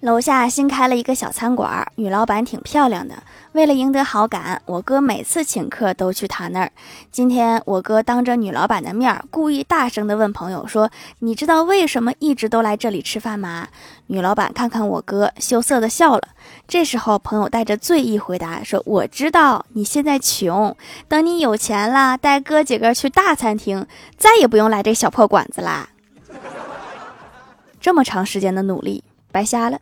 楼下新开了一个小餐馆，女老板挺漂亮的。为了赢得好感，我哥每次请客都去她那儿。今天我哥当着女老板的面，故意大声地问朋友说：“你知道为什么一直都来这里吃饭吗？”女老板看看我哥，羞涩地笑了。这时候，朋友带着醉意回答说：“我知道你现在穷，等你有钱了，带哥几个去大餐厅，再也不用来这小破馆子啦。”这么长时间的努力白瞎了。